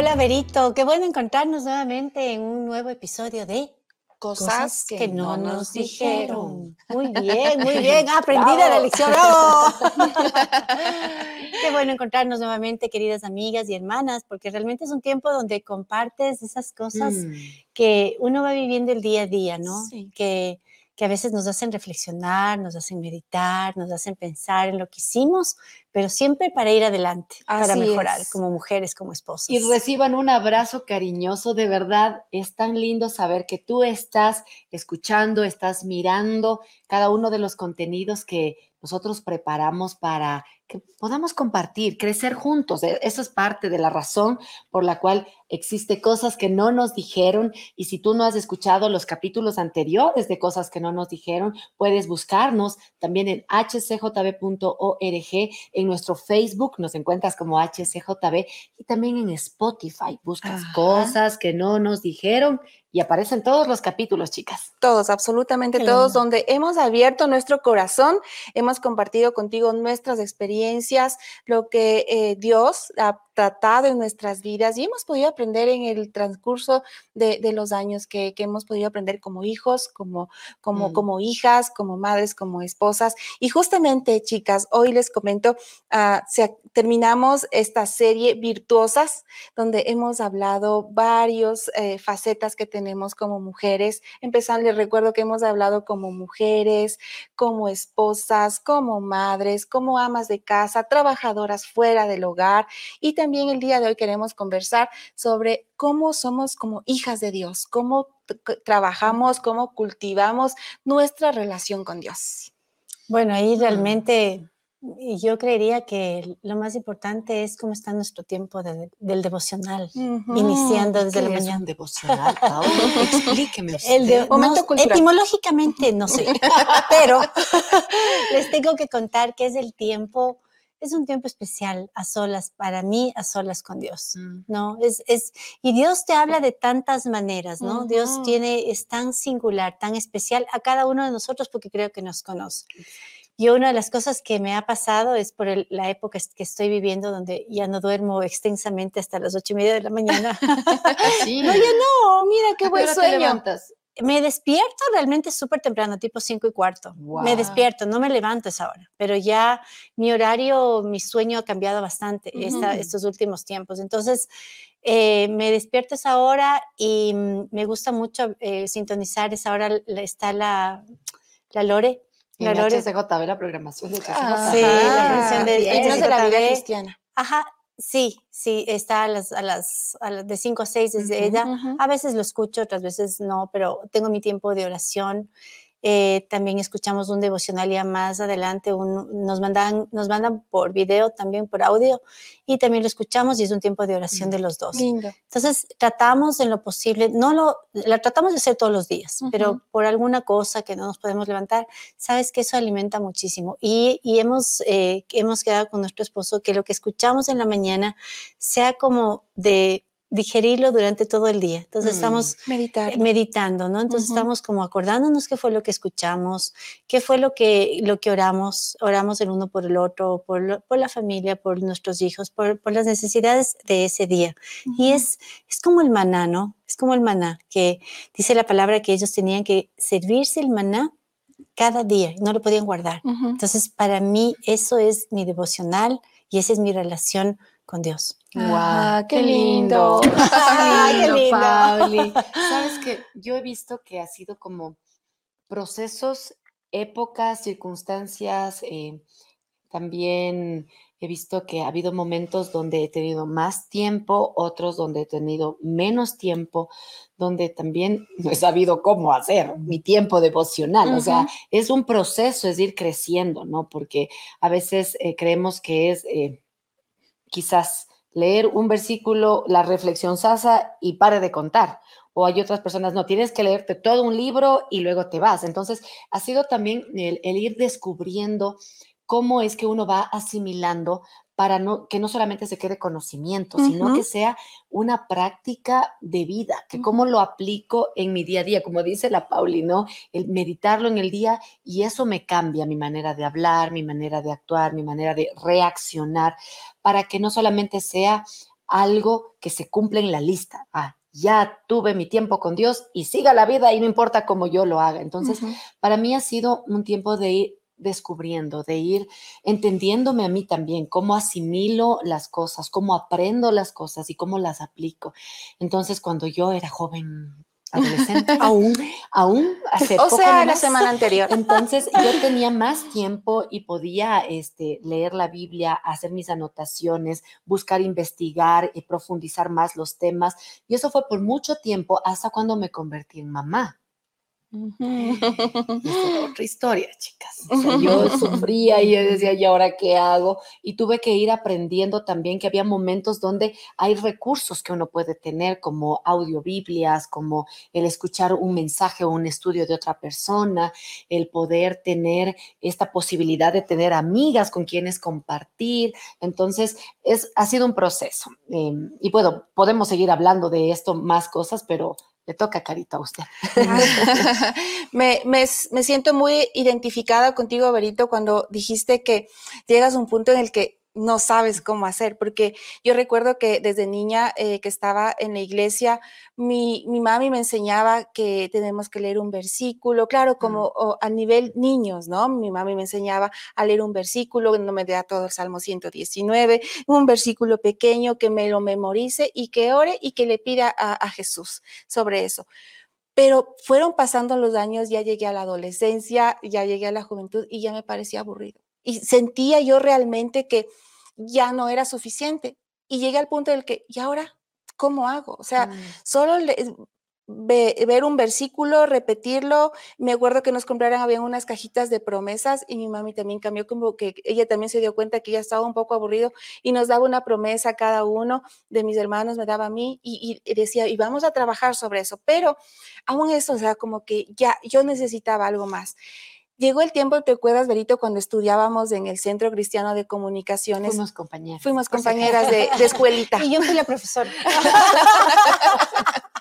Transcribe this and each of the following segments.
Hola Verito, qué bueno encontrarnos nuevamente en un nuevo episodio de Cosas, que, no nos dijeron. Muy bien, muy bien, aprendida la lección, bravo. qué bueno encontrarnos nuevamente, queridas amigas y hermanas, porque realmente es un tiempo donde compartes esas cosas Mm. que uno va viviendo el día a día, ¿no? Sí. Que, que a veces nos hacen reflexionar, nos hacen meditar, nos hacen pensar en lo que hicimos, pero siempre para ir adelante, para mejorar es. como mujeres, como esposas. Y reciban un abrazo cariñoso, de verdad, es tan lindo saber que tú estás escuchando, estás mirando cada uno de los contenidos que nosotros preparamos para que podamos compartir, crecer juntos. E- Eso es parte de la razón por la cual existe cosas que no nos dijeron y si tú no has escuchado los capítulos anteriores de cosas que no nos dijeron, puedes buscarnos también en hcjb.org, en nuestro Facebook nos encuentras como hcjb y también en Spotify. Buscas Ajá. cosas que no nos dijeron y aparecen todos los capítulos, chicas. Todos, absolutamente todos, donde hemos abierto nuestro corazón, hemos compartido contigo nuestras experiencias, lo que eh, Dios ha tratado en nuestras vidas y hemos podido aprender en el transcurso de, de los años que, que hemos podido aprender como hijos, como, como, Mm. como hijas, como madres, como esposas. Y justamente, chicas, hoy les comento, ah, se- terminamos esta serie Virtuosas, donde hemos hablado varios eh, facetas que tenemos como mujeres. Empezando, les recuerdo que hemos hablado como mujeres, como esposas, como madres, como amas de casa, trabajadoras fuera del hogar. Y también el día de hoy queremos conversar sobre cómo somos como hijas de Dios, cómo trabajamos, cómo cultivamos nuestra relación con Dios. Bueno, ahí realmente yo creería que lo más importante es cómo está nuestro tiempo de- del devocional, iniciando desde la ¿Qué es mañana. un devocional, Paola? Explíqueme usted. El de- Momento no, cultural. etimológicamente no sé, pero les tengo que contar que es el tiempo, es un tiempo especial a solas, para mí, a solas con Dios. Mm. ¿no? Es, es, y Dios te habla de tantas maneras, ¿no? Dios tiene, es tan singular, tan especial a cada uno de nosotros porque creo que nos conoce. Y una de las cosas que me ha pasado es por el- la época que estoy viviendo, donde ya no duermo extensamente hasta las ocho y media de la mañana. Así. no, ya no, mira qué ¿A qué buen te sueño. levantas? Me despierto realmente súper temprano, tipo cinco y cuarto. Me despierto, no me levanto esa hora, pero ya mi horario, mi sueño ha cambiado bastante esta- estos últimos tiempos. Entonces, eh, me despierto esa hora y mm, me gusta mucho eh, sintonizar esa hora. la- Está la, la Lore. La En Lore. HCJB, la programación de. Ah, Sí, la canción de- de la vida cristiana. Ajá, sí, sí, está a las, a las, a las de 5 a 6 desde ella. A veces lo escucho, otras veces no, pero tengo mi tiempo de oración. Eh, también escuchamos un devocional ya más adelante, un- nos, mandan, nos mandan por video, también por audio, y también lo escuchamos y es un tiempo de oración Mm. de los dos. Lindo. Entonces, tratamos en lo posible, no lo, la tratamos de hacer todos los días, Ujú. pero por alguna cosa que no nos podemos levantar, sabes que eso alimenta muchísimo. Y, y hemos, eh, hemos quedado con nuestro esposo que lo que escuchamos en la mañana sea como de digerirlo durante todo el día. Entonces, Mm. estamos Meditar. eh, meditando, ¿no? Entonces estamos como acordándonos qué fue lo que escuchamos, qué fue lo que, lo que oramos, oramos el uno por el otro, por, lo- por la familia, por nuestros hijos, por, por las necesidades de ese día. Y es, es como el maná, ¿no? Es como el maná, que dice la palabra que ellos tenían que servirse el maná cada día, y no lo podían guardar. Ujú. Entonces, para mí eso es mi devocional y esa es mi relación con Dios. Ah, Guau, qué lindo. Ay, qué lindo. Sabes que yo he visto que ha sido como procesos, épocas, circunstancias. eh, también he visto que ha habido momentos donde he tenido más tiempo, otros donde he tenido menos tiempo, donde también no he sabido cómo hacer mi tiempo devocional. O sea, es un proceso, es ir creciendo, ¿no? Porque a veces eh, creemos que es eh, quizás leer un versículo, la reflexión sasa y pare de contar. O hay otras personas, no, tienes que leerte todo un libro y luego te vas. Entonces, ha sido también el, el ir descubriendo cómo es que uno va asimilando para no, que no solamente se quede conocimiento, sino que sea una práctica de vida, que cómo lo aplico en mi día a día, como dice la Pauli, ¿no? El meditarlo en el día y eso me cambia mi manera de hablar, mi manera de actuar, mi manera de reaccionar, para que no solamente sea algo que se cumple en la lista. Ah, ya tuve mi tiempo con Dios y siga la vida y no importa cómo yo lo haga. Entonces, para mí ha sido un tiempo de ir descubriendo, de ir entendiéndome a mí también, cómo asimilo las cosas, cómo aprendo las cosas y cómo las aplico. Entonces, cuando yo era joven, adolescente, aún, aún hace O sea, la semana anterior. Entonces, yo tenía más tiempo y podía este, leer la Biblia, hacer mis anotaciones, buscar investigar y profundizar más los temas. Y eso fue por mucho tiempo hasta cuando me convertí en mamá. otra historia, chicas. yo sufría y yo decía, ¿y ahora qué hago? Y tuve que ir aprendiendo también que había momentos donde hay recursos que uno puede tener, como audiobiblias, como el escuchar un mensaje o un estudio de otra persona, el poder tener esta posibilidad de tener amigas con quienes compartir. Entonces, es, ha sido un proceso. Em, y bueno, podemos seguir hablando de esto, más cosas, pero le toca carita a usted. me, me, me, siento muy identificada contigo, Berito, cuando dijiste que llegas a un punto en el que no sabes cómo hacer, porque yo recuerdo que desde niña eh, que estaba en la iglesia, mi, mi, mami me enseñaba que tenemos que leer un versículo, claro, como a nivel niños, ¿no? Mi mami me enseñaba a leer un versículo, no me da todo el Salmo 119, un versículo pequeño que me lo memorice y que ore y que le pida a, a Jesús sobre eso. Pero fueron pasando los años, ya llegué a la adolescencia, ya llegué a la juventud y ya me parecía aburrido y sentía yo realmente que ya no era suficiente. Y llegué al punto del que, ¿y ahora cómo hago? O sea, mm. solo ver un versículo, repetirlo. Me acuerdo que nos compraron, había unas cajitas de promesas y mi mami también cambió como que ella también se dio cuenta que ya estaba un poco aburrido y nos daba una promesa a cada uno de mis hermanos, me daba a mí y, y decía, y vamos a trabajar sobre eso. Pero aún eso, o sea, como que ya yo necesitaba algo más. Llegó el tiempo, ¿te acuerdas, Berito, cuando estudiábamos en el Centro Cristiano de Comunicaciones? Fuimos compañeras. Fuimos compañeras de, de escuelita. y yo fui la profesora.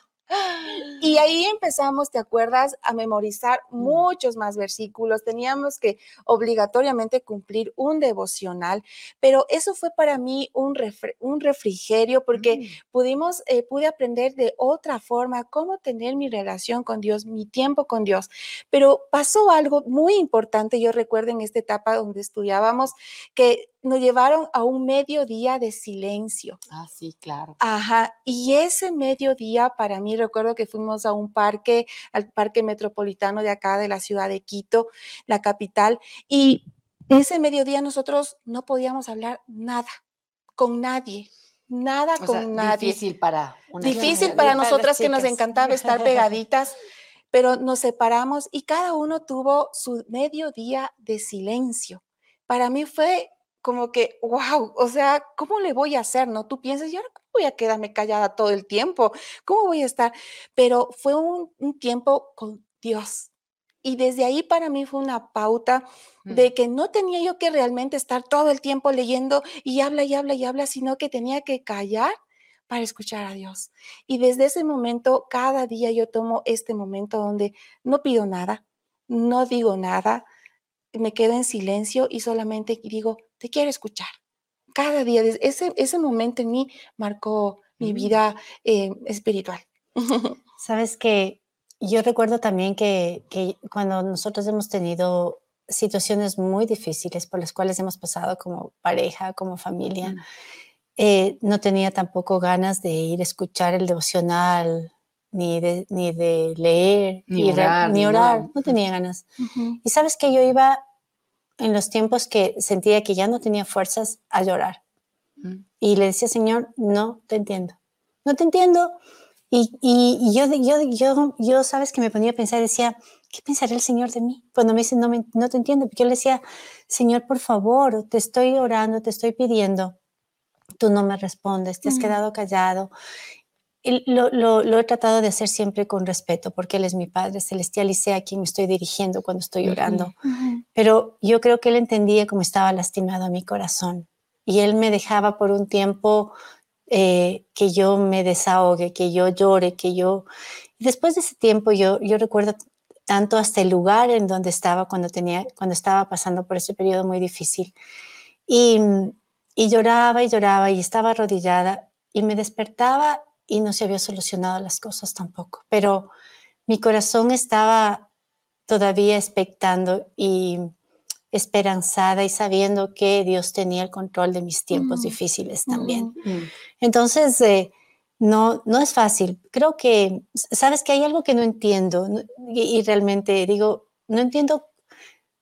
Y ahí empezamos, ¿te acuerdas?, a memorizar muchos más versículos. Teníamos que obligatoriamente cumplir un devocional, pero eso fue para mí un, un refrigerio porque mm. pudimos, eh, pude aprender de otra forma cómo tener mi relación con Dios, mi tiempo con Dios. Pero pasó algo muy importante, yo recuerdo en esta etapa donde estudiábamos, que nos llevaron a un mediodía de silencio. Ah, sí, claro. Ajá, y ese mediodía para mí, recuerdo que fuimos a un parque, al parque metropolitano de acá, de la ciudad de Quito, la capital, y ese mediodía nosotros no podíamos hablar nada, con nadie. Nada con nadie. Difícil para una Difícil para nosotras que nos encantaba estar pegaditas, pero nos separamos y cada uno tuvo su mediodía de silencio. Para mí fue como que, wow, o sea, ¿cómo le voy a hacer? ¿No? Tú piensas, ¿y ahora cómo voy a quedarme callada todo el tiempo? ¿Cómo voy a estar? Pero fue un, tiempo con Dios. Y desde ahí para mí fue una pauta mm. de que no tenía yo que realmente estar todo el tiempo leyendo y habla y habla y habla, sino que tenía que callar para escuchar a Dios. Y desde ese momento, cada día yo tomo este momento donde no pido nada, no digo nada, me quedo en silencio y solamente digo, te quiero escuchar. Cada día, ese, ese momento en mí marcó mi vida eh, espiritual. Sabes que yo recuerdo también que, que, cuando nosotros hemos tenido situaciones muy difíciles por las cuales hemos pasado como pareja, como familia, eh, no tenía tampoco ganas de ir a escuchar el devocional, ni de, ni de leer, ni, orar, ni orar. no tenía ganas. Y sabes que yo iba en los tiempos que sentía que ya no tenía fuerzas a llorar. Mm. Y le decía, Señor, no te entiendo, no te entiendo. Y, y, yo, yo, yo, yo, sabes que me ponía a pensar, decía, ¿qué pensará el Señor de mí? Cuando me dice, no, me, no te entiendo, porque yo le decía, Señor, por favor, te estoy orando, te estoy pidiendo, tú no me respondes, te has quedado callado lo, lo, he tratado de hacer siempre con respeto, porque Él es mi Padre Celestial y sé a quién me estoy dirigiendo cuando estoy orando. Pero yo creo que Él entendía cómo estaba lastimado mi corazón y Él me dejaba por un tiempo eh, que yo me desahogue, que yo llore, que yo... Después de ese tiempo yo, yo recuerdo tanto hasta el lugar en donde estaba cuando, tenía, cuando estaba pasando por ese periodo muy difícil. Y, y lloraba y lloraba y estaba arrodillada y me despertaba y no se había solucionado las cosas tampoco, pero mi corazón estaba todavía expectando y esperanzada y sabiendo que Dios tenía el control de mis tiempos difíciles también. Entonces, eh, no, no es fácil. Creo que, sabes que hay algo que no entiendo y, realmente digo, no entiendo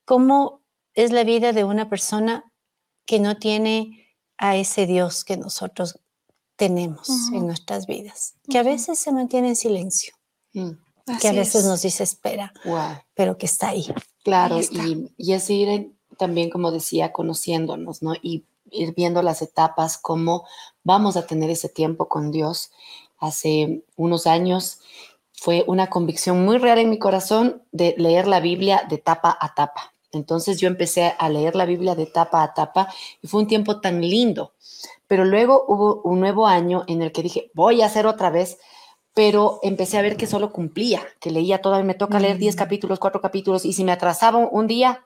cómo es la vida de una persona que no tiene a ese Dios que nosotros tenemos en nuestras vidas, que a veces se mantiene en silencio, mm. que a veces nos dice espera, pero que está ahí. Claro, Y, y, es ir también, como decía, conociéndonos, ¿no? Y ir viendo las etapas, cómo vamos a tener ese tiempo con Dios. Hace unos años fue una convicción muy real en mi corazón de leer la Biblia de tapa a tapa. Entonces yo empecé a leer la Biblia de tapa a tapa y fue un tiempo tan lindo. Pero luego hubo un nuevo año en el que dije, voy a hacer otra vez, pero empecé a ver que solo cumplía, que leía todo, me toca leer 10 mm. capítulos, 4 capítulos, y si me atrasaba un día,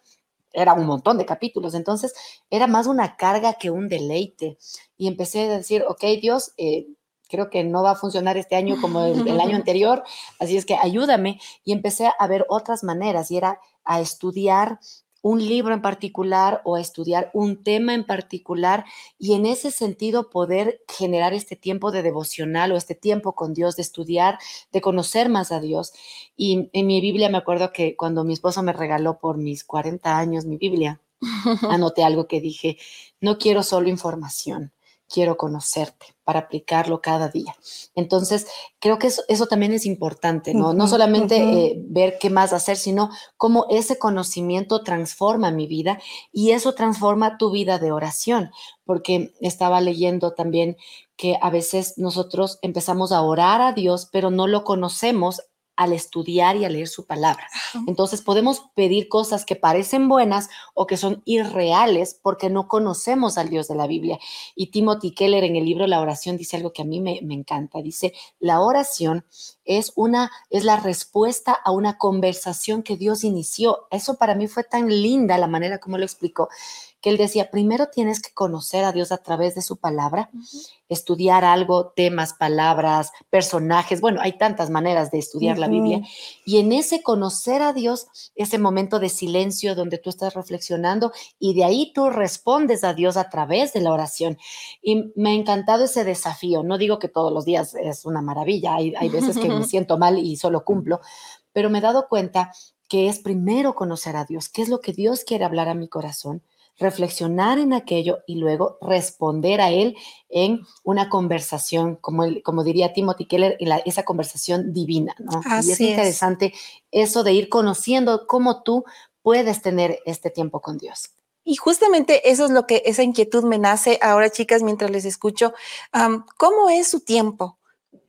era un montón de capítulos, entonces era más una carga que un deleite. Y empecé a decir, ok, Dios, eh, creo que no va a funcionar este año como el, el, año anterior, así es que ayúdame. Y empecé a ver otras maneras y era a estudiar un libro en particular o estudiar un tema en particular y en ese sentido poder generar este tiempo de devocional o este tiempo con Dios, de estudiar, de conocer más a Dios. Y en mi Biblia me acuerdo que cuando mi esposo me regaló por mis 40 años mi Biblia, anoté algo que dije, no quiero solo información, quiero conocerte para aplicarlo cada día. Entonces, creo que eso, también es importante, ¿no? no solamente eh, ver qué más hacer, sino cómo ese conocimiento transforma mi vida y eso transforma tu vida de oración, porque estaba leyendo también que a veces nosotros empezamos a orar a Dios, pero no lo conocemos al estudiar y a leer su palabra. Entonces podemos pedir cosas que parecen buenas o que son irreales porque no conocemos al Dios de la Biblia. Y Timothy Keller en el libro La oración dice algo que a mí me, me encanta. Dice, la oración es una, es la respuesta a una conversación que Dios inició. Eso para mí fue tan linda la manera como lo explicó que él decía, primero tienes que conocer a Dios a través de su palabra, estudiar algo, temas, palabras, personajes, bueno, hay tantas maneras de estudiar la Biblia, y en ese conocer a Dios, ese momento de silencio donde tú estás reflexionando y de ahí tú respondes a Dios a través de la oración. Y me ha encantado ese desafío, no digo que todos los días es una maravilla, hay, hay veces que me siento mal y solo cumplo, pero me he dado cuenta que es primero conocer a Dios, qué es lo que Dios quiere hablar a mi corazón, reflexionar en aquello y luego responder a él en una conversación, como, como diría Timothy Keller, esa conversación divina, ¿no? y es interesante eso de ir conociendo cómo tú puedes tener este tiempo con Dios. Y justamente eso es lo que esa inquietud me nace ahora, chicas, mientras les escucho. ¿Cómo es su tiempo?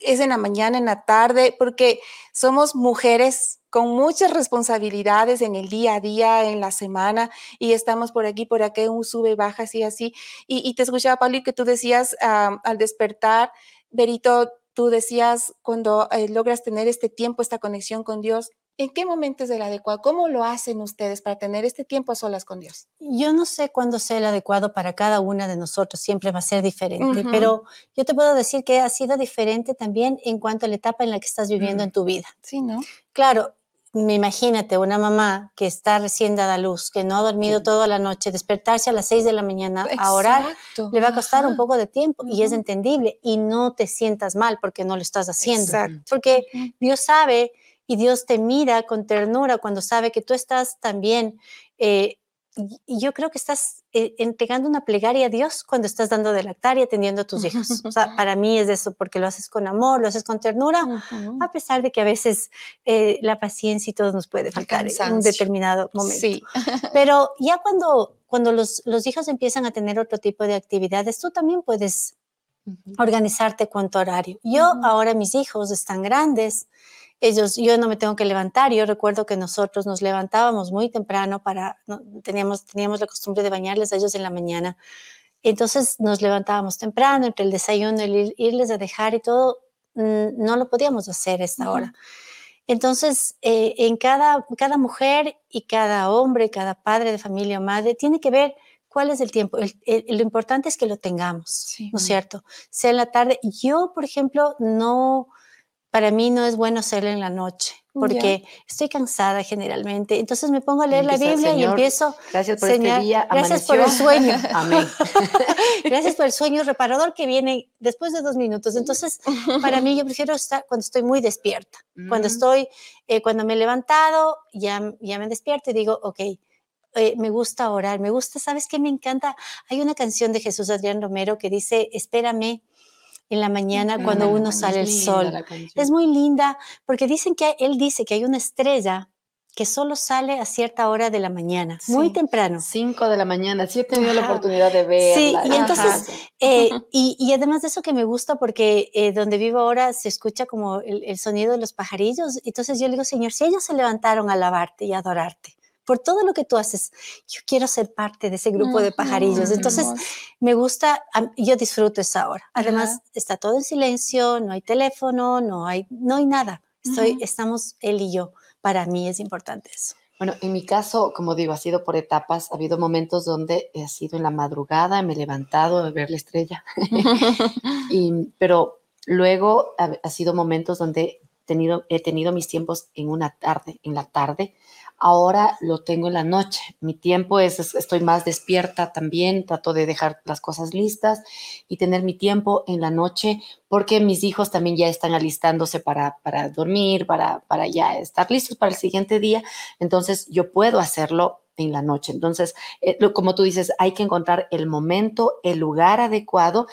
¿Es en la mañana, en la tarde? Porque somos mujeres con muchas responsabilidades en el día a día, en la semana, y estamos por aquí, por aquí, un sube, baja, así, así. Y, te escuchaba, Pablo, y que tú decías al despertar, Berito, tú decías, cuando eh, logras tener este tiempo, esta conexión con Dios, ¿En qué momento es el adecuado? ¿Cómo lo hacen ustedes para tener este tiempo a solas con Dios? Yo no sé cuándo sea el adecuado para cada una de nosotros, siempre va a ser diferente, pero yo te puedo decir que ha sido diferente también en cuanto a la etapa en la que estás viviendo mm. en tu vida. Sí, ¿no? Claro, me imagínate una mamá que está recién dada a luz, que no ha dormido toda la noche, despertarse a las seis de la mañana a orar, le va a costar un poco de tiempo y es entendible y no te sientas mal porque no lo estás haciendo. Porque Dios sabe y Dios te mira con ternura cuando sabe que tú estás también eh, y yo creo que estás eh, entregando una plegaria a Dios cuando estás dando de lactar y atendiendo a tus hijos. O sea, para mí es eso, porque lo haces con amor, lo haces con ternura, a pesar de que a veces eh, la paciencia y todo nos puede faltar en un determinado momento. Sí. Pero ya cuando, cuando los, los, hijos empiezan a tener otro tipo de actividades, tú también puedes organizarte con tu horario. Yo ahora mis hijos están grandes, ellos, yo no me tengo que levantar. Yo recuerdo que nosotros nos levantábamos muy temprano para, teníamos, teníamos la costumbre de bañarles a ellos en la mañana. Entonces nos levantábamos temprano, entre el desayuno, el irles a dejar y todo, mm, no lo podíamos hacer a esta hora. Entonces, eh, en cada, cada mujer y cada hombre, cada padre de familia o madre, tiene que ver ¿cuál es el tiempo? El- el- lo importante es que lo tengamos, Sí. ¿no es cierto? Sea en la tarde. Yo, por ejemplo, no, para mí no es bueno hacerlo en la noche, porque estoy cansada generalmente. Entonces me pongo a leer la Biblia y empiezo. Gracias por este día. gracias por el sueño. Amén. Gracias por el sueño reparador que viene después de dos minutos. Entonces, para mí, yo prefiero estar cuando estoy muy despierta. Cuando estoy, eh, cuando me he levantado, ya, ya me despierto y digo, ok, eh, me gusta orar, me gusta, ¿sabes qué me encanta? Hay una canción de Jesús Adrián Romero que dice, espérame en la mañana cuando uno sale el sol. la. Es muy linda porque dicen que él dice que hay una estrella que solo sale a cierta hora de la mañana, muy Sí. temprano. 5 de la mañana. Sí he tenido la Ajá. oportunidad de verla. Sí, y entonces, eh, y, y además de eso que me gusta porque eh, donde vivo ahora se escucha como el, el sonido de los pajarillos. Entonces yo le digo, Señor, si ellos se levantaron a alabarte y a adorarte por todo lo que tú haces, yo quiero ser parte de ese grupo de pajarillos. Entonces me gusta, yo disfruto esa hora. Además está todo en silencio, no hay teléfono, no hay, no hay nada. Estoy, estamos él y yo. Para mí es importante eso. Bueno, en mi caso, como digo, ha sido por etapas. Ha habido momentos donde ha sido en la madrugada, me he levantado a ver la estrella. Y- pero luego ha, ha sido momentos donde he tenido, he tenido mis tiempos en una tarde, en la tarde. Ahora lo tengo en la noche. Mi tiempo es, es- estoy más despierta también, trato de dejar las cosas listas y tener mi tiempo en la noche porque mis hijos también ya están alistándose para, para dormir, para, para ya estar listos para el siguiente día. Entonces yo puedo hacerlo en la noche. Entonces, eh, lo- como tú dices, hay que encontrar el momento, el lugar adecuado.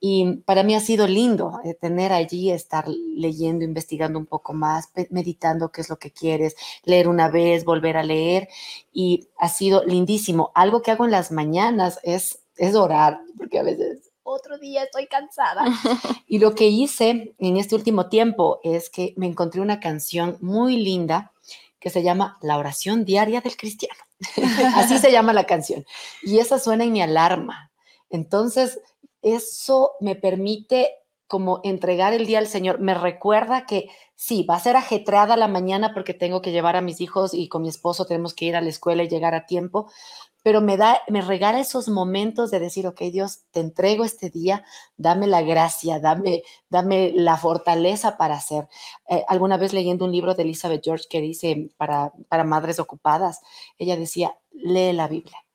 Y para mí ha sido lindo eh, tener allí, estar leyendo, investigando un poco más, meditando qué es lo que quieres, leer una vez, volver a leer. Y ha sido lindísimo. Algo que hago en las mañanas es, es orar, porque a veces otro día estoy cansada. Y lo que hice en este último tiempo es que me encontré una canción muy linda que se llama La oración diaria del cristiano. Así se llama la canción. Y esa suena en mi alarma. Entonces, eso me permite como entregar el día al Señor. Me recuerda que sí, va a ser ajetreada la mañana porque tengo que llevar a mis hijos y con mi esposo tenemos que ir a la escuela y llegar a tiempo, pero me da, me regala esos momentos de decir, ok, Dios, te entrego este día, dame la gracia, dame, dame la fortaleza para hacer. Eh, alguna vez leyendo un libro de Elizabeth George que dice para, para madres ocupadas, ella decía, lee la Biblia.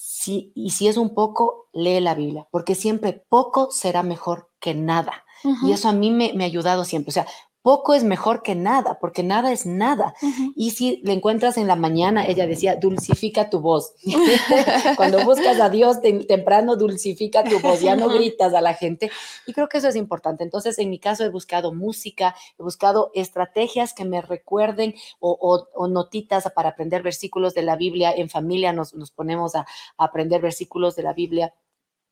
Sí, y si es un poco, lee la Biblia, porque siempre poco será mejor que nada. Y eso a mí me, me ha ayudado siempre. O sea, poco es mejor que nada, porque nada es nada. Y si le encuentras en la mañana, ella decía, dulcifica tu voz. Cuando buscas a Dios tem- temprano, dulcifica tu voz, ya no gritas a la gente. Y creo que eso es importante. Entonces, en mi caso, he buscado música, he buscado estrategias que me recuerden o, o- o notitas para aprender versículos de la Biblia. En familia nos, nos ponemos a, a aprender versículos de la Biblia.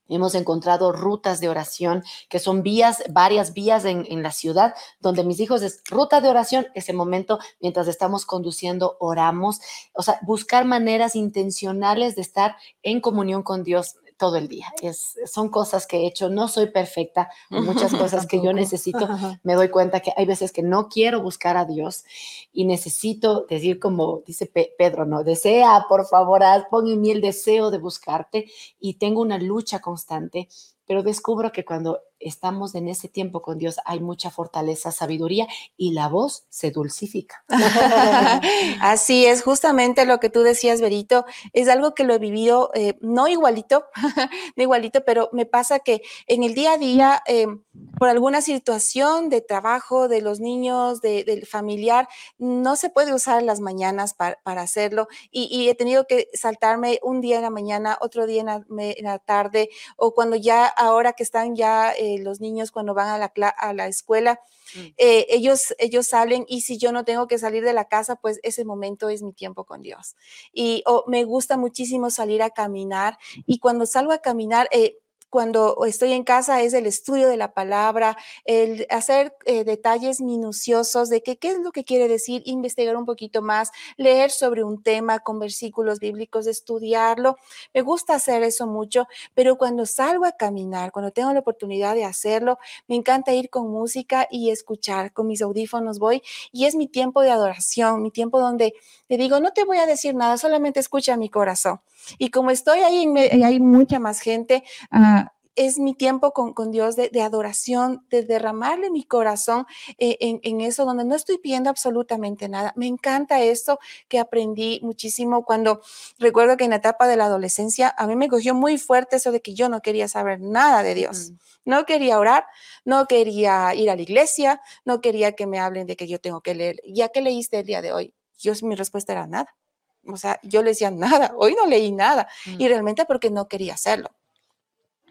Hemos encontrado rutas de oración que son vías, varias vías en, la ciudad, donde mis hijos es ruta de oración, ese momento mientras estamos conduciendo, oramos. O sea, buscar maneras intencionales de estar en comunión con Dios todo el día. Es, son cosas que he hecho. No soy perfecta, muchas cosas que yo necesito. Me doy cuenta que hay veces que no quiero buscar a Dios y necesito decir como dice Pe- Pedro, no, desea, por favor, haz, pon en mí el deseo de buscarte y tengo una lucha constante, pero descubro que cuando estamos en ese tiempo con Dios hay mucha fortaleza, sabiduría y la voz se dulcifica. Así es, justamente lo que tú decías, Berito, es algo que lo he vivido, eh, no igualito, no igualito, pero me pasa que en el día a día, eh, por alguna situación de trabajo de los niños, de- del familiar, no se puede usar las mañanas para, hacerlo y, he tenido que saltarme un día en la mañana, otro día en la tarde o cuando ya, ahora que están ya eh, los niños, cuando van a la, a la escuela, eh, ellos, ellos salen y si yo no tengo que salir de la casa, pues ese momento es mi tiempo con Dios. Y oh, me gusta muchísimo salir a caminar y cuando salgo a caminar, eh, cuando estoy en casa es el estudio de la palabra, el hacer eh, detalles minuciosos de qué es lo que quiere decir, investigar un poquito más, leer sobre un tema con versículos bíblicos, estudiarlo. Me gusta hacer eso mucho, pero cuando salgo a caminar, cuando tengo la oportunidad de hacerlo, me encanta ir con música y escuchar, con mis audífonos voy y es mi tiempo de adoración, mi tiempo donde le digo, no te voy a decir nada, solamente escucha mi corazón. Y como estoy ahí, y hay mucha más gente, uh, es mi tiempo con, con Dios de, de, adoración, de derramarle mi corazón eh, en, en, eso, donde no estoy pidiendo absolutamente nada. Me encanta esto que aprendí muchísimo cuando recuerdo que en la etapa de la adolescencia a mí me cogió muy fuerte eso de que yo no quería saber nada de Dios. Mm. No quería orar, no quería ir a la iglesia, no quería que me hablen de que yo tengo que leer. ¿Ya que leíste el día de hoy? Yo, mi respuesta era nada. O sea, yo le decía nada, hoy no leí nada. Mm. Y realmente porque no quería hacerlo.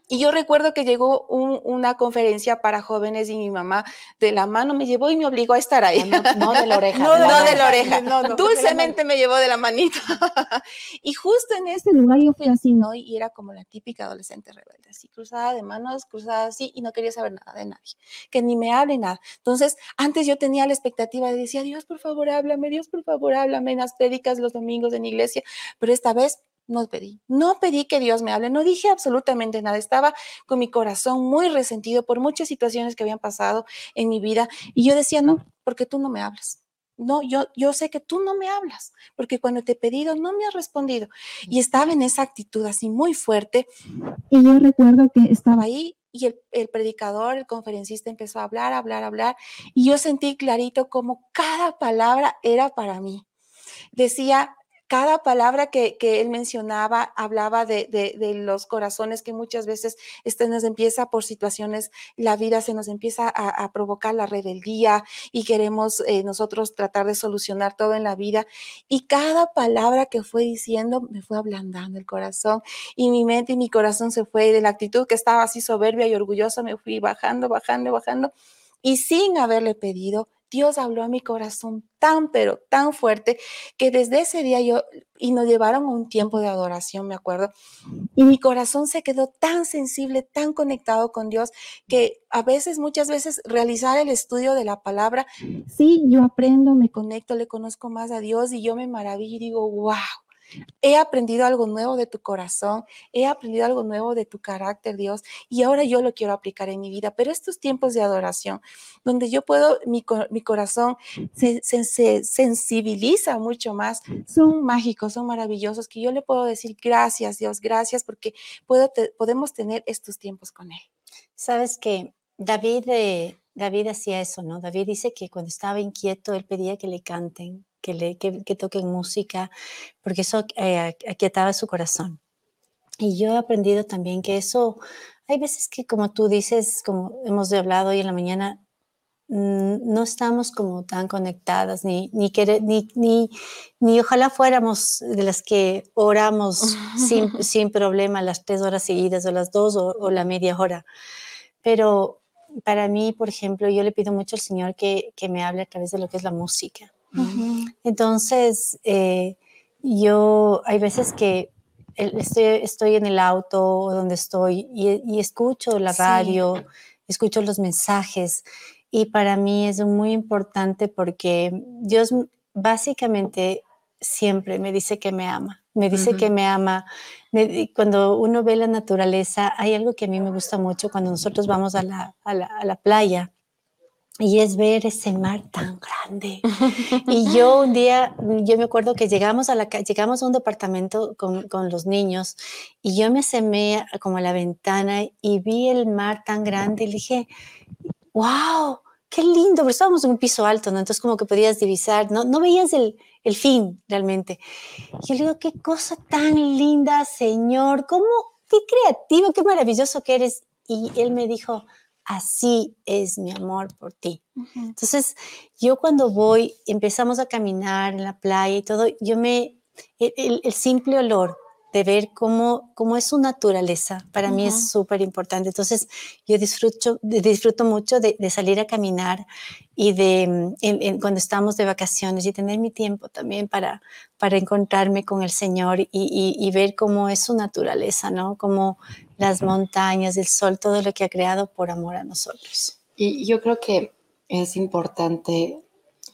Y yo recuerdo que llegó un, una conferencia para jóvenes y mi mamá de la mano me llevó y me obligó a estar ahí. No, no de la oreja. no, de la, no de la oreja. No, Dulcemente me llevó de la manita. y justo en ese lugar yo fui así, ¿no? Y era como la típica adolescente rebelde, así cruzada de manos, cruzada así, y no quería saber nada de nadie, que ni me hable nada. Entonces, antes yo tenía la expectativa de decir, Dios, por favor, háblame, Dios, por favor, háblame en las prédicas los domingos en iglesia, pero esta vez no pedí, no pedí que Dios me hable, no dije absolutamente nada, estaba con mi corazón muy resentido por muchas situaciones que habían pasado en mi vida y yo decía, no, porque tú no me hablas. No, yo, yo sé que tú no me hablas, porque cuando te he pedido no me has respondido. Y estaba en esa actitud así muy fuerte. Y yo recuerdo que estaba ahí y el, el, predicador, el conferencista empezó a hablar, hablar, hablar. Y yo sentí clarito como cada palabra era para mí. Decía, cada palabra que, él mencionaba hablaba de, los corazones que muchas veces este nos empieza por situaciones, la vida se nos empieza a, a provocar la rebeldía y queremos eh, nosotros tratar de solucionar todo en la vida. Y cada palabra que fue diciendo me fue ablandando el corazón y mi mente y mi corazón se fue de la actitud que estaba así soberbia y orgullosa, me fui bajando, bajando, bajando. Y sin haberle pedido, Dios habló a mi corazón tan, pero tan fuerte que desde ese día yo, y nos llevaron a un tiempo de adoración, me acuerdo, y mi corazón se quedó tan sensible, tan conectado con Dios, que a veces, muchas veces, realizar el estudio de la palabra, sí, yo aprendo, me conecto, le conozco más a Dios y yo me maravillo y digo, wow He aprendido algo nuevo de tu corazón, he aprendido algo nuevo de tu carácter, Dios, y ahora yo lo quiero aplicar en mi vida. Pero estos tiempos de adoración, donde yo puedo, mi, corazón se, se, se, sensibiliza mucho más, son mágicos, son maravillosos, que yo le puedo decir gracias, Dios, gracias, porque puedo podemos tener estos tiempos con Él. Sabes que David, eh, David hacía eso, ¿no? David dice que cuando estaba inquieto, él pedía que le canten que, le, que, que toquen música, porque eso eh, aquietaba su corazón. Y yo he aprendido también que eso, hay veces que como tú dices, como hemos hablado hoy en la mañana, no estamos como tan conectadas, ni, ni, ni, ni, ojalá fuéramos de las que oramos sin, sin problema las tres horas seguidas o las dos o, o, la media hora. Pero para mí, por ejemplo, yo le pido mucho al Señor que, que me hable a través de lo que es la música. Entonces, eh, yo hay veces que estoy, estoy, en el auto donde estoy y, y escucho la radio, sí. escucho los mensajes y para mí es muy importante porque Dios básicamente siempre me dice que me ama, me dice uh-huh. que me ama. Me, cuando uno ve la naturaleza, hay algo que a mí me gusta mucho cuando nosotros vamos a la, a la, a la playa y es ver ese mar tan grande. y yo un día, yo me acuerdo que llegamos a, la, llegamos a un departamento con, con, los niños y yo me asemé como a la ventana y vi el mar tan grande y dije, wow, qué lindo, pero estábamos en un piso alto, ¿no? Entonces como que podías divisar, no, no veías el, el fin realmente. Y yo le digo, qué cosa tan linda, Señor, cómo, qué creativo, qué maravilloso que eres. Y él me dijo, así es mi amor por ti. Uh -huh. Entonces, yo cuando voy, empezamos a caminar en la playa y todo, yo me, el, el simple olor de ver cómo, cómo es su naturaleza. Para mí es súper importante. Entonces, yo disfruto, disfruto mucho de, salir a caminar y de cuando estamos de vacaciones y tener mi tiempo también para, para encontrarme con el Señor y, y, ver cómo es su naturaleza, ¿no? Como las montañas, el sol, todo lo que ha creado por amor a nosotros. Y yo creo que es importante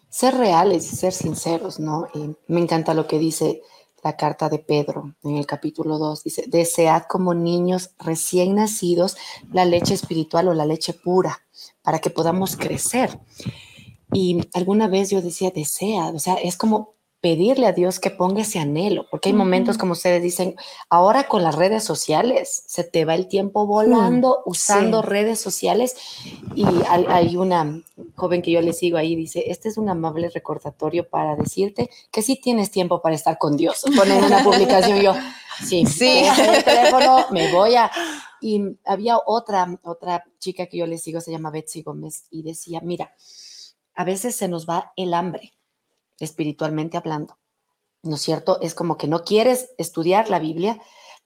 ser reales y ser sinceros, ¿no? Y me encanta lo que dice la carta de Pedro en el capítulo 2. Dice, desead como niños recién nacidos la leche espiritual o la leche pura para que podamos crecer. Y alguna vez yo decía, desea, o sea, es como pedirle a Dios que ponga ese anhelo, porque hay momentos como ustedes dicen, ahora con las redes sociales, se te va el tiempo volando mm, usando redes sociales y hay, una joven que yo le sigo ahí, dice, este es un amable recordatorio para decirte que sí tienes tiempo para estar con Dios. Ponen una publicación yo, sí, sí, el teléfono me voy a... Y había otra, otra chica que yo le sigo, se llama Betsy Gómez, y decía, mira, a veces se nos va el hambre espiritualmente hablando. ¿No es cierto? Es como que no quieres estudiar la Biblia,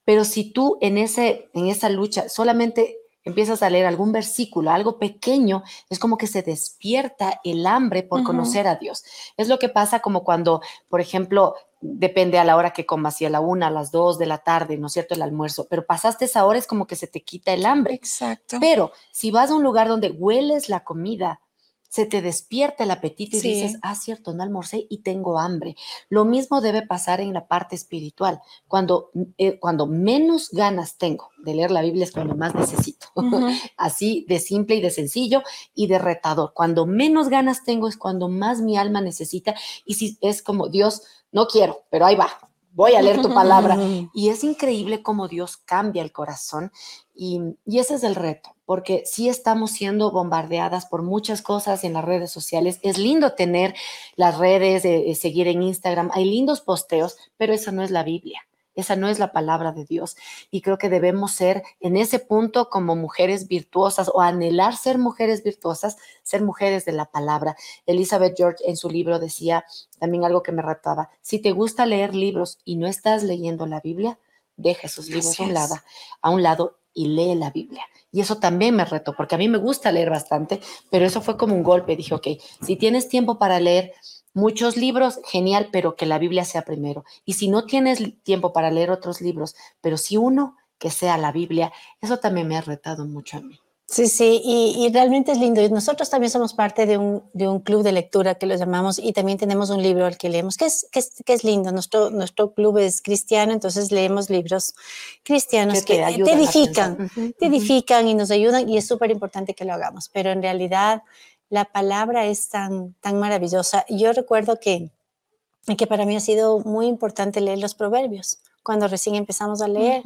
pero si tú en, ese, en esa lucha solamente empiezas a leer algún versículo, algo pequeño, es como que se despierta el hambre por conocer a Dios. Es lo que pasa como cuando, por ejemplo, depende a la hora que comas, si a la una, a las dos de la tarde, ¿no es cierto? El almuerzo, pero pasaste esa hora es como que se te quita el hambre. Exacto. Pero si vas a un lugar donde hueles la comida, se te despierta el apetito y dices, ah, cierto, no almorcé y tengo hambre. Lo mismo debe pasar en la parte espiritual. Cuando, eh, cuando menos ganas tengo de leer la Biblia es cuando más necesito. Así de simple y de sencillo y de retador. Cuando menos ganas tengo es cuando más mi alma necesita y si es como Dios, no quiero, pero ahí va, voy a leer tu palabra. Y es increíble cómo Dios cambia el corazón y, ese es el reto, porque si estamos siendo bombardeadas por muchas cosas en las redes sociales. Es lindo tener las redes, eh, seguir en Instagram, hay lindos posteos, pero esa no es la Biblia. Esa no es la palabra de Dios. Y creo que debemos ser en ese punto como mujeres virtuosas o anhelar ser mujeres virtuosas, ser mujeres de la palabra. Elizabeth George en su libro decía también algo que me rataba. Si te gusta leer libros y no estás leyendo la Biblia, deja esos libros a un, lado, a un lado y lee la Biblia. Y eso también me retó, porque a mí me gusta leer bastante, pero eso fue como un golpe. Dije, ok, si tienes tiempo para leer, muchos libros, genial, pero que la Biblia sea primero. Y si no tienes tiempo para leer otros libros, pero si uno, que sea la Biblia, eso también me ha retado mucho a mí. Sí, sí, y, realmente es lindo. Nosotros también somos parte de un, de un, club de lectura que lo llamamos y también tenemos un libro al que leemos, que es, que es, que es lindo. Nuestro, nuestro club es cristiano, entonces leemos libros cristianos que, te, edifican, te edifican y nos ayudan y es súper importante que lo hagamos. Pero en realidad la palabra es tan, tan maravillosa. Yo recuerdo que, que para mí ha sido muy importante leer los proverbios cuando recién empezamos a leer,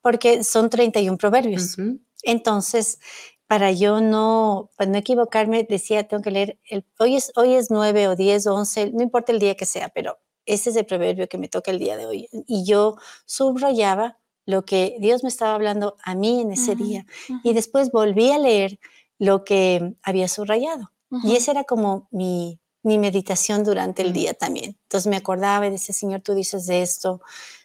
porque son 31 proverbios. Entonces, para yo no, para no equivocarme, decía, tengo que leer, el, hoy, es, hoy es 9 o 10 o 11, no importa el día que sea, pero ese es el proverbio que me toca el día de hoy. Y yo subrayaba lo que Dios me estaba hablando a mí en ese día. Y después volví a leer lo que había subrayado. Y esa era como mi, mi meditación durante el día también. Entonces me acordaba y decía, Señor, tú dices de esto,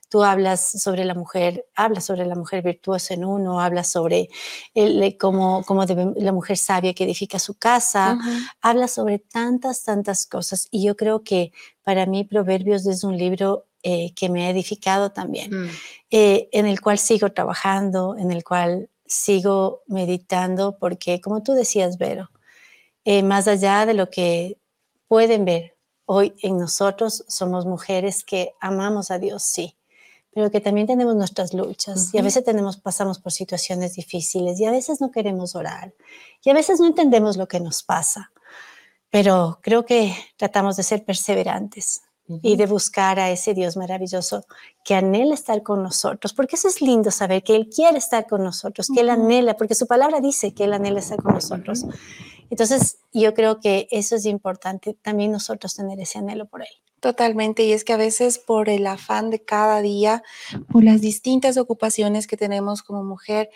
tú hablas sobre la mujer, hablas sobre la mujer virtuosa en uno, hablas sobre el, cómo, cómo la mujer sabia que edifica su casa, hablas sobre tantas, tantas cosas. Y yo creo que para mí Proverbios es un libro eh, que me ha edificado también, mm. eh, en el cual sigo trabajando, en el cual sigo meditando porque, como tú decías, Vero, eh, más allá de lo que pueden ver hoy en nosotros, somos mujeres que amamos a Dios, sí, pero que también tenemos nuestras luchas y a veces tenemos, pasamos por situaciones difíciles y a veces no queremos orar y a veces no entendemos lo que nos pasa, pero creo que tratamos de ser perseverantes y de buscar a ese Dios maravilloso que anhela estar con nosotros, porque eso es lindo saber que Él quiere estar con nosotros, que Él anhela, porque su palabra dice que Él anhela estar con nosotros. Entonces, y yo creo que eso es importante, también nosotros tener ese anhelo por él. Totalmente, y es que a veces por el afán de cada día, por las distintas ocupaciones que tenemos como mujer,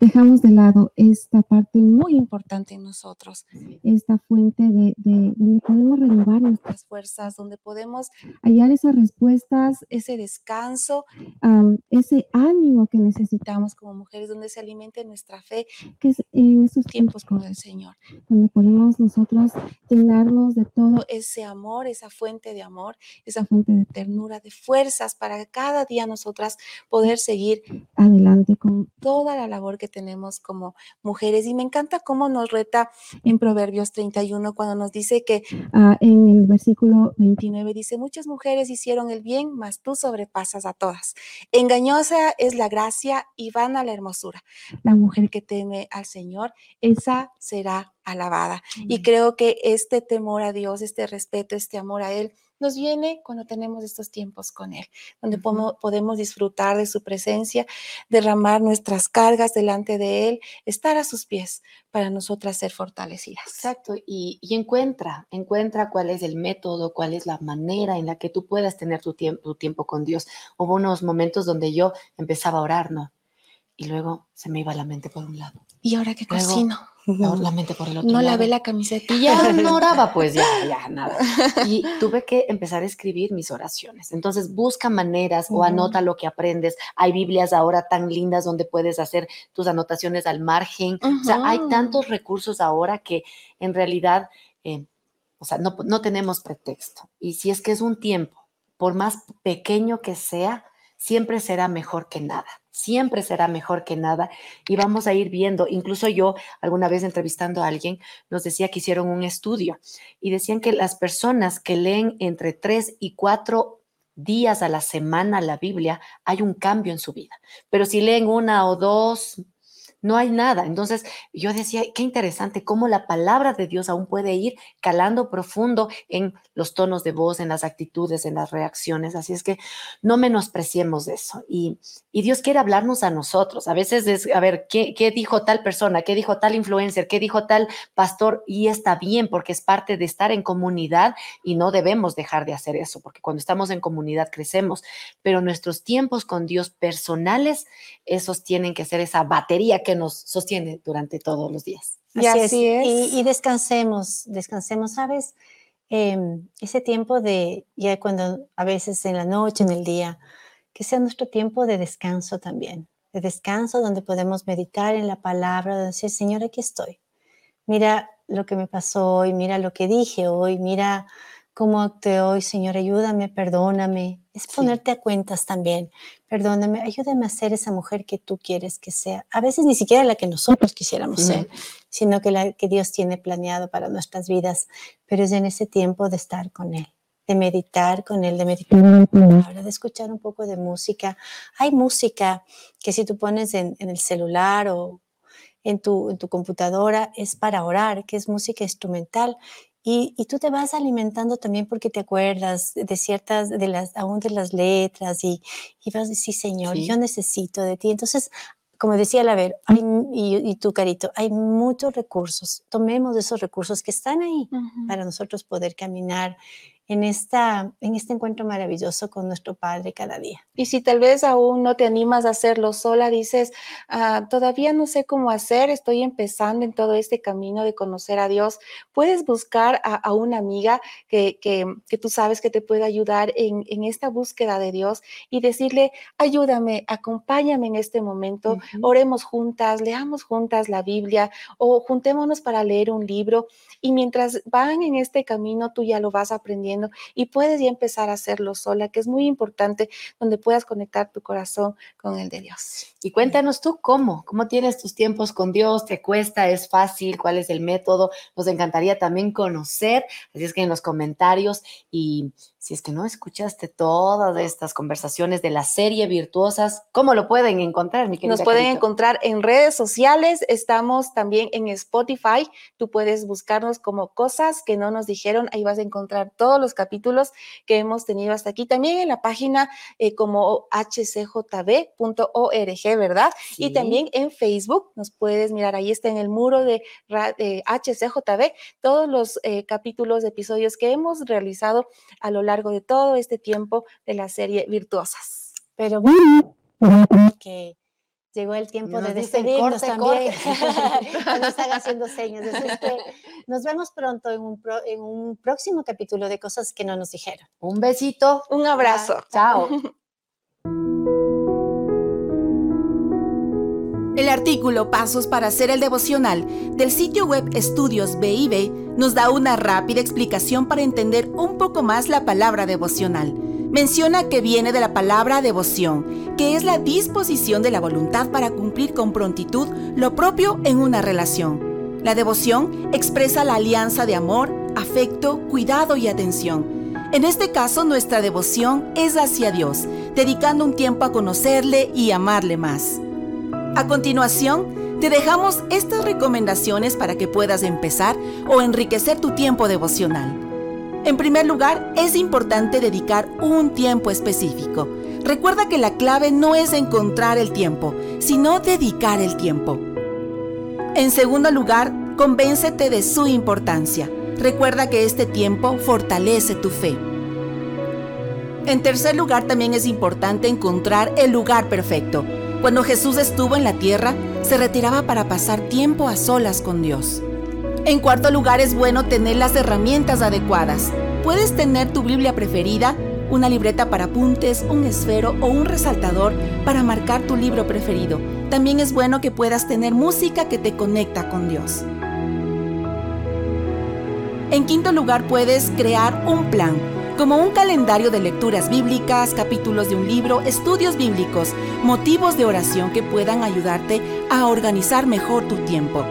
dejamos de lado esta parte muy importante en nosotros, esta fuente de, donde podemos renovar nuestras fuerzas, donde podemos hallar esas respuestas, ese descanso, ese ánimo que necesitamos como mujeres, donde se alimente nuestra fe, que es en estos tiempos con el Señor, donde podemos nosotros llenarnos de todo ese amor, esa fuente de amor esa fuente de ternura, de fuerzas para cada día nosotras poder seguir adelante con toda la labor que tenemos como mujeres. Y me encanta cómo nos reta en Proverbios 31 cuando nos dice que ah, en el versículo 29 dice, muchas mujeres hicieron el bien, mas tú sobrepasas a todas. Engañosa es la gracia y van a la hermosura. La mujer que teme al Señor, esa será alabada. Y creo que este temor a Dios, este respeto, este amor a Él, nos viene cuando tenemos estos tiempos con Él, donde podemos, disfrutar de su presencia, derramar nuestras cargas delante de Él, estar a sus pies para nosotras ser fortalecidas. Exacto, y, encuentra, encuentra cuál es el método, cuál es la manera en la que tú puedas tener tu tiempo, tu tiempo con Dios. Hubo unos momentos donde yo empezaba a orar, ¿no? Y luego se me iba la mente por un lado. ¿Y ahora qué cocino? la mente por el otro no lado. lavé la camiseta. Y ya no oraba, pues ya, ya, nada. Y tuve que empezar a escribir mis oraciones. Entonces, busca maneras o anota lo que aprendes. Hay Biblias ahora tan lindas donde puedes hacer tus anotaciones al margen. O sea, hay tantos recursos ahora que en realidad, eh, o sea, no, no tenemos pretexto. Y si es que es un tiempo, por más pequeño que sea, siempre será mejor que nada siempre será mejor que nada y vamos a ir viendo. Incluso yo alguna vez entrevistando a alguien nos decía que hicieron un estudio y decían que las personas que leen entre tres y cuatro días a la semana la Biblia, hay un cambio en su vida. Pero si leen una o dos no hay nada. Entonces yo decía, qué interesante cómo la palabra de Dios aún puede ir calando profundo en los tonos de voz, en las actitudes, en las reacciones. Así es que no menospreciemos eso. Y, Dios quiere hablarnos a nosotros. A veces es, a ver, ¿qué, ¿qué dijo tal persona? ¿Qué dijo tal influencer? ¿Qué dijo tal pastor? Y está bien porque es parte de estar en comunidad y no debemos dejar de hacer eso, porque cuando estamos en comunidad crecemos. Pero nuestros tiempos con Dios personales, esos tienen que ser esa batería que nos sostiene durante todos los días. Y así, es. Y, descansemos, descansemos, ¿sabes? Em, ese tiempo de, ya cuando a veces en la noche, en el día, que sea nuestro tiempo de descanso también, de descanso donde podemos meditar en la palabra, de decir, Señor, aquí estoy. Mira lo que me pasó hoy, mira lo que dije hoy, mira cómo actué hoy, Señor, ayúdame, perdóname. Es ponerte a cuentas también. Perdóname, ayúdame a ser esa mujer que tú quieres que sea. A veces ni siquiera la que nosotros quisiéramos ser, sino que la que Dios tiene planeado para nuestras vidas. Pero es en ese tiempo de estar con Él de meditar con él, de meditar la palabra, de escuchar un poco de música. Hay música que si tú pones en, el celular o en tu, en tu, computadora es para orar, que es música instrumental y, tú te vas alimentando también porque te acuerdas de ciertas, de las, aún de las letras y, y vas a decir, Señor, yo necesito de ti. Entonces, como decía la Ver, y, y, tú, Carito, hay muchos recursos. Tomemos esos recursos que están ahí para nosotros poder caminar en, esta, en este encuentro maravilloso con nuestro Padre cada día. Y si tal vez aún no te animas a hacerlo sola, dices, ah, todavía no sé cómo hacer, estoy empezando en todo este camino de conocer a Dios, puedes buscar a, una amiga que, que, que, tú sabes que te puede ayudar en, en, esta búsqueda de Dios y decirle, ayúdame, acompáñame en este momento, oremos juntas, leamos juntas la Biblia o juntémonos para leer un libro y mientras van en este camino tú ya lo vas aprendiendo y puedes ya empezar a hacerlo sola, que es muy importante, donde puedas conectar tu corazón con el de Dios. Y cuéntanos tú cómo, cómo tienes tus tiempos con Dios, te cuesta, es fácil, cuál es el método, nos encantaría también conocer, así es que en los comentarios y si es que no escuchaste todas estas conversaciones de la serie Virtuosas, ¿cómo lo pueden encontrar, mi querida Nos pueden Carito? encontrar en redes sociales, estamos también en Spotify, tú puedes buscarnos como cosas que no nos dijeron, ahí vas a encontrar todos los capítulos que hemos tenido hasta aquí, también en la página eh, como hcjb.org, ¿verdad? Y también en Facebook, nos puedes mirar, ahí está en el muro de HCJB, todos los eh, capítulos, episodios que hemos realizado a lo largo de todo este tiempo de la serie Virtuosas. Pero bueno, que llegó el tiempo Nos de dicen, despedirnos "Corte, también. corte". Nos están haciendo señas. Es que nos vemos pronto en un, pro- en un próximo capítulo de Cosas que no nos dijeron. Un besito. Un abrazo. Chao. El artículo Pasos para hacer el devocional del sitio web Estudios BIB nos da una rápida explicación para entender un poco más la palabra devocional. Menciona que viene de la palabra devoción, que es la disposición de la voluntad para cumplir con prontitud lo propio en una relación. La devoción expresa la alianza de amor, afecto, cuidado y atención. En este caso, nuestra devoción es hacia Dios, dedicando un tiempo a conocerle y amarle más. A continuación, te dejamos estas recomendaciones para que puedas empezar o enriquecer tu tiempo devocional. En primer lugar, es importante dedicar un tiempo específico. Recuerda que la clave no es encontrar el tiempo, sino dedicar el tiempo. En segundo lugar, convéncete de su importancia. Recuerda que este tiempo fortalece tu fe. En tercer lugar, también es importante encontrar el lugar perfecto. Cuando Jesús estuvo en la tierra, se retiraba para pasar tiempo a solas con Dios. En cuarto lugar, es bueno tener las herramientas adecuadas. Puedes tener tu Biblia preferida, una libreta para apuntes, un esfero o un resaltador para marcar tu libro preferido. También es bueno que puedas tener música que te conecta con Dios. En quinto lugar, puedes crear un plan, como un calendario de lecturas bíblicas, capítulos de un libro, estudios bíblicos, motivos de oración que puedan ayudarte a organizar mejor tu tiempo.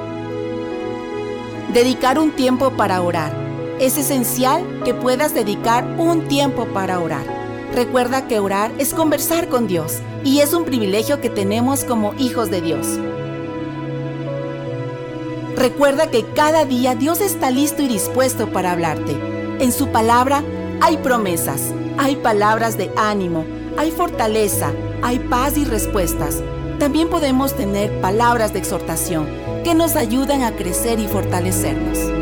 Dedicar un tiempo para orar. Es esencial que puedas dedicar un tiempo para orar. Recuerda que orar es conversar con Dios y es un privilegio que tenemos como hijos de Dios. Recuerda que cada día Dios está listo y dispuesto para hablarte. En su palabra hay promesas, hay palabras de ánimo, hay fortaleza, hay paz y respuestas. También podemos tener palabras de exhortación que nos ayudan a crecer y fortalecernos.